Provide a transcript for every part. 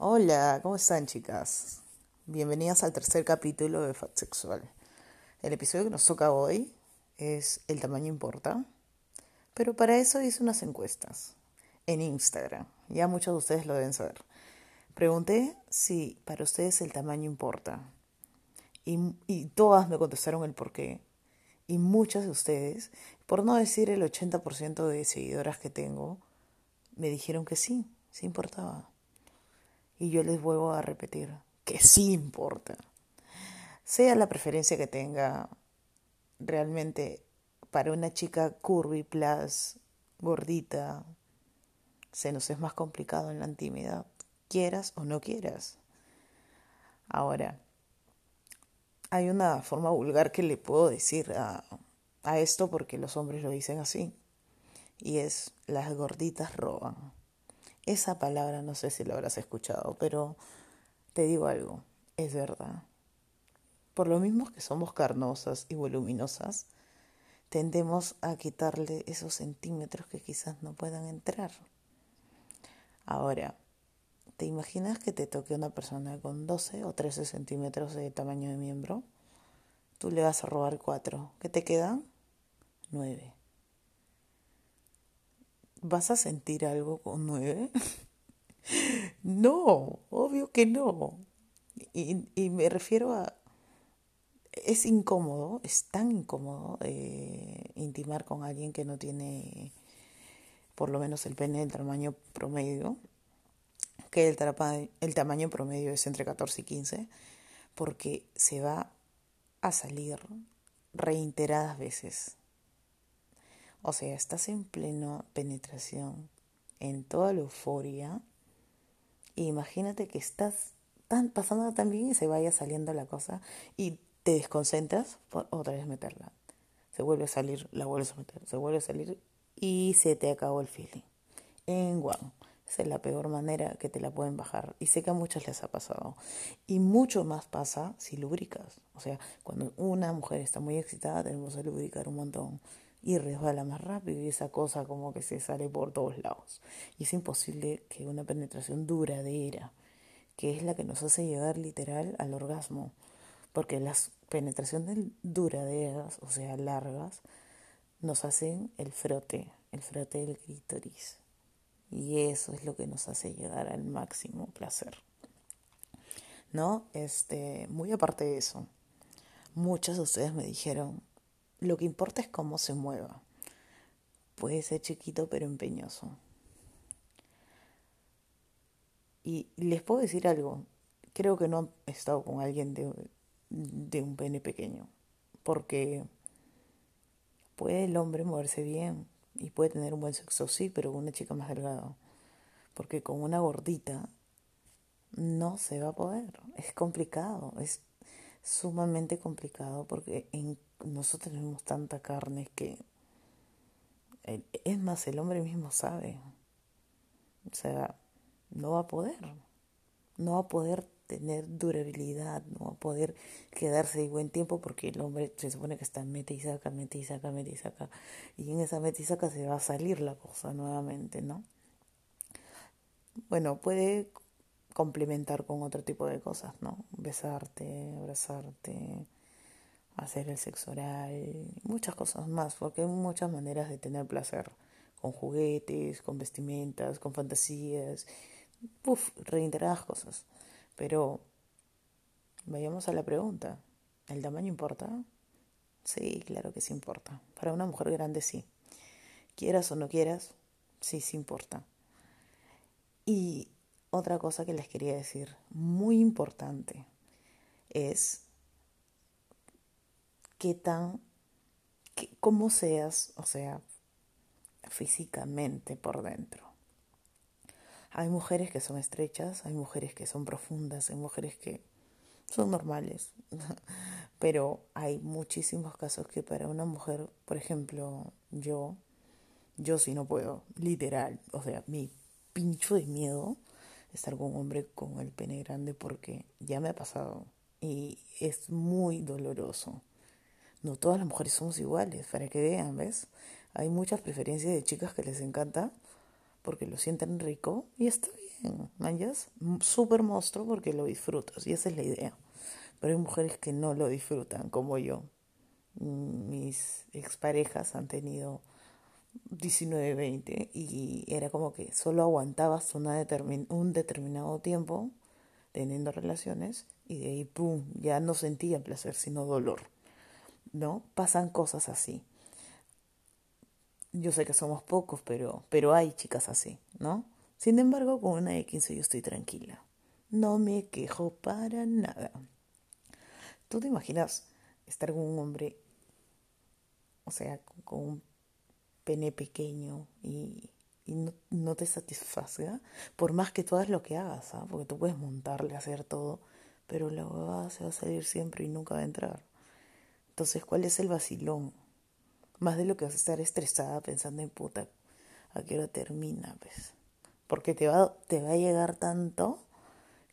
Hola, ¿cómo están chicas? Bienvenidas al tercer capítulo de Fat Sexual. El episodio que nos toca hoy es El tamaño importa, pero para eso hice unas encuestas en Instagram. Ya muchos de ustedes lo deben saber. Pregunté si para ustedes el tamaño importa y, y todas me contestaron el por qué. Y muchas de ustedes, por no decir el 80% de seguidoras que tengo, me dijeron que sí, sí importaba. Y yo les vuelvo a repetir que sí importa. Sea la preferencia que tenga, realmente para una chica curvy plus, gordita, se nos es más complicado en la intimidad, quieras o no quieras. Ahora, hay una forma vulgar que le puedo decir a, a esto porque los hombres lo dicen así, y es las gorditas roban. Esa palabra no sé si lo habrás escuchado, pero te digo algo, es verdad. Por lo mismo que somos carnosas y voluminosas, tendemos a quitarle esos centímetros que quizás no puedan entrar. Ahora, ¿te imaginas que te toque una persona con 12 o 13 centímetros de tamaño de miembro? Tú le vas a robar 4. ¿Qué te quedan? 9. ¿Vas a sentir algo con 9? no, obvio que no. Y, y, me refiero a... Es incómodo, es tan incómodo eh, intimar con alguien que no tiene por lo menos el pene del tamaño promedio, que el, el tamaño promedio es entre 14 y 15, porque se va a salir reiteradas veces. O sea, estás en pleno penetración, en toda la euforia, y imagínate que estás tan, pasando tan bien y se vaya saliendo la cosa y te desconcentras por otra vez meterla. Se vuelve a salir, la vuelves a meter, se vuelve a salir y se te acabó el feeling. En guau. Esa es la peor manera que te la pueden bajar. Y sé que a muchas les ha pasado. Y mucho más pasa si lubricas. O sea, cuando una mujer está muy excitada, tenemos que lubricar un montón. Y resbala más rápido y esa cosa como que se sale por todos lados. Y es imposible que una penetración duradera, que es la que nos hace llegar literal al orgasmo. Porque las penetraciones duraderas, o sea, largas, nos hacen el frote, el frote del clítoris. Y eso es lo que nos hace llegar al máximo placer. ¿No? Este, muy aparte de eso, muchas de ustedes me dijeron, lo que importa es cómo se mueva. Puede ser chiquito pero empeñoso. Y les puedo decir algo, creo que no he estado con alguien de, de un pene pequeño, porque puede el hombre moverse bien y puede tener un buen sexo, sí, pero con una chica más delgada. Porque con una gordita no se va a poder. Es complicado, es sumamente complicado porque en, nosotros tenemos tanta carne que es más, el hombre mismo sabe. O sea, no va a poder. No va a poder tener durabilidad, no va a poder quedarse de buen tiempo porque el hombre se supone que está mete y saca, mete y. Y en esa mete y saca se va a salir la cosa nuevamente, ¿no? Bueno, puede complementar con otro tipo de cosas, ¿no? Besarte, abrazarte, hacer el sexo oral, muchas cosas más, porque hay muchas maneras de tener placer, con juguetes, con vestimentas, con fantasías, uff, reiteradas cosas. Pero vayamos a la pregunta. ¿El tamaño importa? Sí, claro que sí importa. Para una mujer grande sí. Quieras o no quieras, sí, sí importa. Y otra cosa que les quería decir, muy importante, es qué tan, cómo seas, o sea, físicamente por dentro. Hay mujeres que son estrechas, hay mujeres que son profundas, hay mujeres que son normales, pero hay muchísimos casos que para una mujer, por ejemplo, yo, yo sí no puedo, literal, o sea, mi pincho de miedo estar con un hombre con el pene grande porque ya me ha pasado y es muy doloroso. No todas las mujeres somos iguales, para que vean, ¿ves? Hay muchas preferencias de chicas que les encanta porque lo sienten rico y está bien, manjas, súper monstruo porque lo disfrutas y esa es la idea. Pero hay mujeres que no lo disfrutan, como yo. Mis exparejas han tenido 19, 20 y era como que solo aguantabas una un determinado tiempo teniendo relaciones y de ahí, ¡pum!, ya no sentía placer, sino dolor. ¿No? Pasan cosas así. Yo sé que somos pocos, pero, pero hay chicas así, ¿no? Sin embargo, con una de 15 yo estoy tranquila. No me quejo para nada. ¿Tú te imaginas estar con un hombre, o sea, con un pene pequeño y, no, te satisfaga? Por más que tú hagas lo que hagas, ¿ah? porque tú puedes montarle, hacer todo, pero la huevada se va a salir siempre y nunca va a entrar. Entonces, ¿cuál es el vacilón? Más de lo que vas a estar estresada pensando en puta, ¿a qué hora termina? Pues? Porque te va, te va a llegar tanto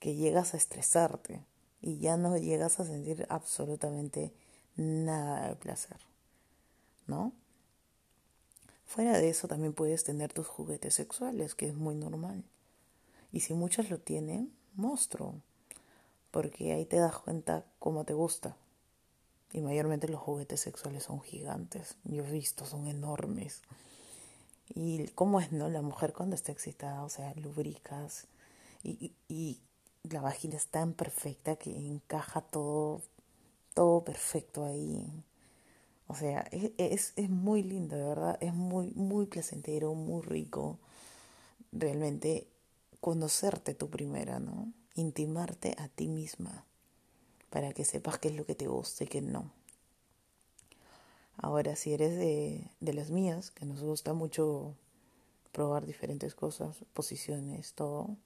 que llegas a estresarte y ya no llegas a sentir absolutamente nada de placer, ¿no? Fuera de eso también puedes tener tus juguetes sexuales, que es muy normal. Y si muchos lo tienen, monstruo, porque ahí te das cuenta cómo te gusta. Y mayormente los juguetes sexuales son gigantes, yo he visto, son enormes. Y cómo es, ¿no? La mujer cuando está excitada, o sea, lubricas y, y la vagina es tan perfecta que encaja todo, todo perfecto ahí. O sea, es, es, muy lindo, de verdad, es muy, muy placentero, muy rico. Realmente conocerte tu primera, ¿no? Intimarte a ti misma para que sepas qué es lo que te gusta y qué no. Ahora, si eres de, de las mías, que nos gusta mucho probar diferentes cosas, posiciones, todo,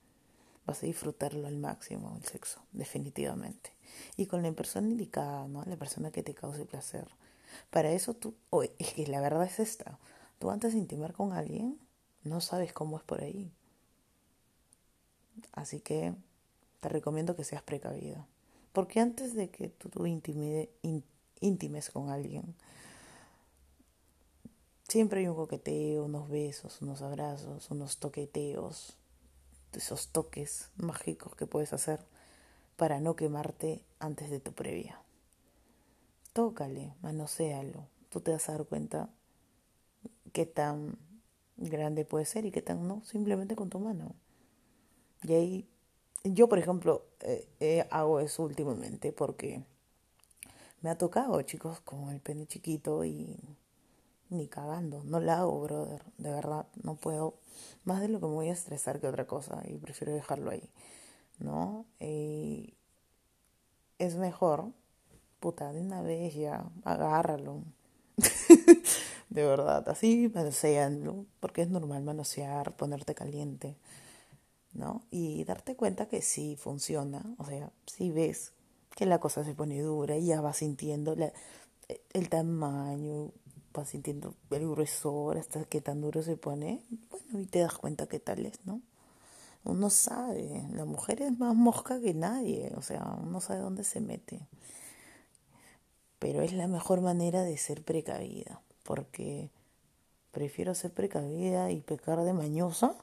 vas a disfrutarlo al máximo, el sexo, definitivamente. Y con la persona indicada, ¿no? La persona que te cause placer. Para eso tú, es que la verdad es esta, tú antes de intimar con alguien, no sabes cómo es por ahí. Así que te recomiendo que seas precavida. Porque antes de que tú, intimes con alguien, siempre hay un coqueteo, unos besos, unos abrazos, unos toqueteos, esos toques mágicos que puedes hacer para no quemarte antes de tu previa. Tócale, manoséalo. Tú te vas a dar cuenta qué tan grande puede ser y qué tan no, simplemente con tu mano. Y ahí, yo por ejemplo, eh, eh, hago eso últimamente porque me ha tocado, chicos, con el pene chiquito y ni cagando. No la hago, brother. De verdad, no puedo. Más de lo que me voy a estresar que otra cosa. Y prefiero dejarlo ahí. ¿No? Y es mejor, puta, de una vez ya, agárralo. de verdad, así manoseanlo. Porque es normal manosear, ponerte caliente. ¿No? Y darte cuenta que sí funciona. O sea, si ves que la cosa se pone dura y ya vas sintiendo la, el tamaño, vas sintiendo el gruesor, hasta qué tan duro se pone, bueno, y te das cuenta qué tal es, ¿no? Uno sabe, la mujer es más mosca que nadie, o sea, uno sabe dónde se mete. Pero es la mejor manera de ser precavida, porque prefiero ser precavida y pecar de mañosa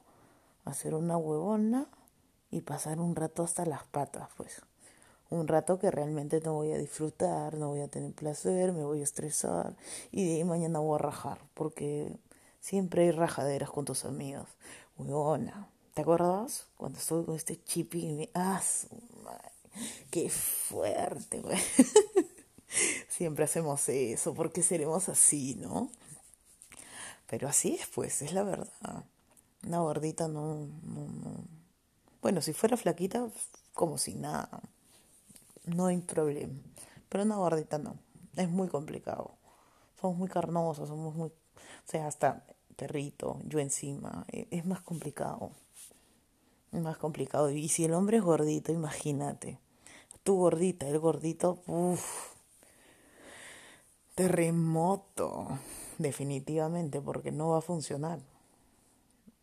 a ser una huevona y pasar un rato hasta las patas, pues un rato que realmente no voy a disfrutar, no voy a tener placer, me voy a estresar y de ahí mañana voy a rajar, porque siempre hay rajaderas con tus amigos. Huevona, ¿te acuerdas? Cuando estuve con este chipi y me... ¡Ah, ¡Qué fuerte, güey! siempre hacemos eso, porque seremos así, ¿no? Pero así es, pues, es la verdad. Una gordita no, no, no. Bueno, si fuera flaquita, como si nada no hay problema. Pero una gordita no, es muy complicado. Somos muy carnosos, somos muy... O sea, hasta perrito, yo encima, e, es más complicado. Es más complicado. Y si el hombre es gordito, imagínate. Tú gordita, el gordito, uff. Terremoto. Definitivamente, porque no va a funcionar.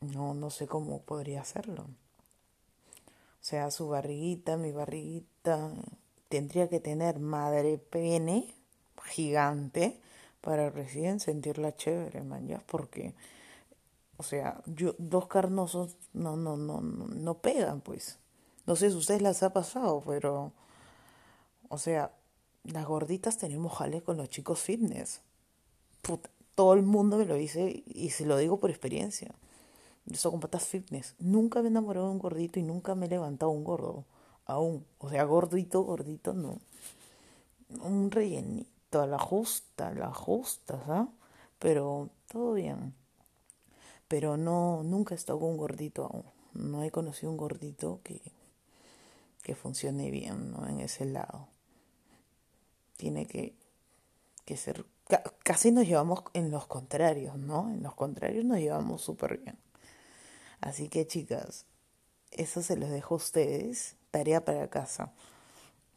No, no sé cómo podría hacerlo. O sea, su barriguita, mi barriguita, tendría que tener madre pene gigante para recién sentirla chévere, man, ya, porque O sea, yo, dos carnosos no, no, no, no, pegan, pues. No sé si a ustedes las ha pasado, pero, o sea, las gorditas tenemos jale con los chicos fitness. Puta, todo el mundo me lo dice y se lo digo por experiencia. Yo soy con patas fitness. Nunca me he enamorado de un gordito y nunca me he levantado un gordo. Aún. O sea, gordito, gordito, no. Un rellenito, a la justa, la justa, ¿sabes? Pero todo bien. Pero no, nunca he estado con un gordito aún. No he conocido un gordito que, que funcione bien, ¿no? En ese lado. Tiene que, que ser casi nos llevamos en los contrarios, ¿no? En los contrarios nos llevamos súper bien. Así que chicas, eso se los dejo a ustedes, tarea para casa.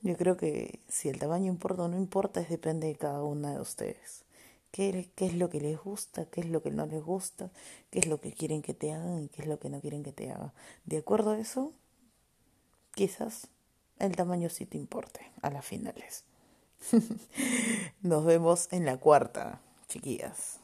Yo creo que si el tamaño importa o no importa, es depende de cada una de ustedes. ¿Qué, ¿Qué es lo que les gusta? ¿Qué es lo que no les gusta? ¿Qué es lo que quieren que te hagan y qué es lo que no quieren que te hagan? De acuerdo a eso, quizás el tamaño sí te importe a las finales. Nos vemos en la cuarta, chiquillas.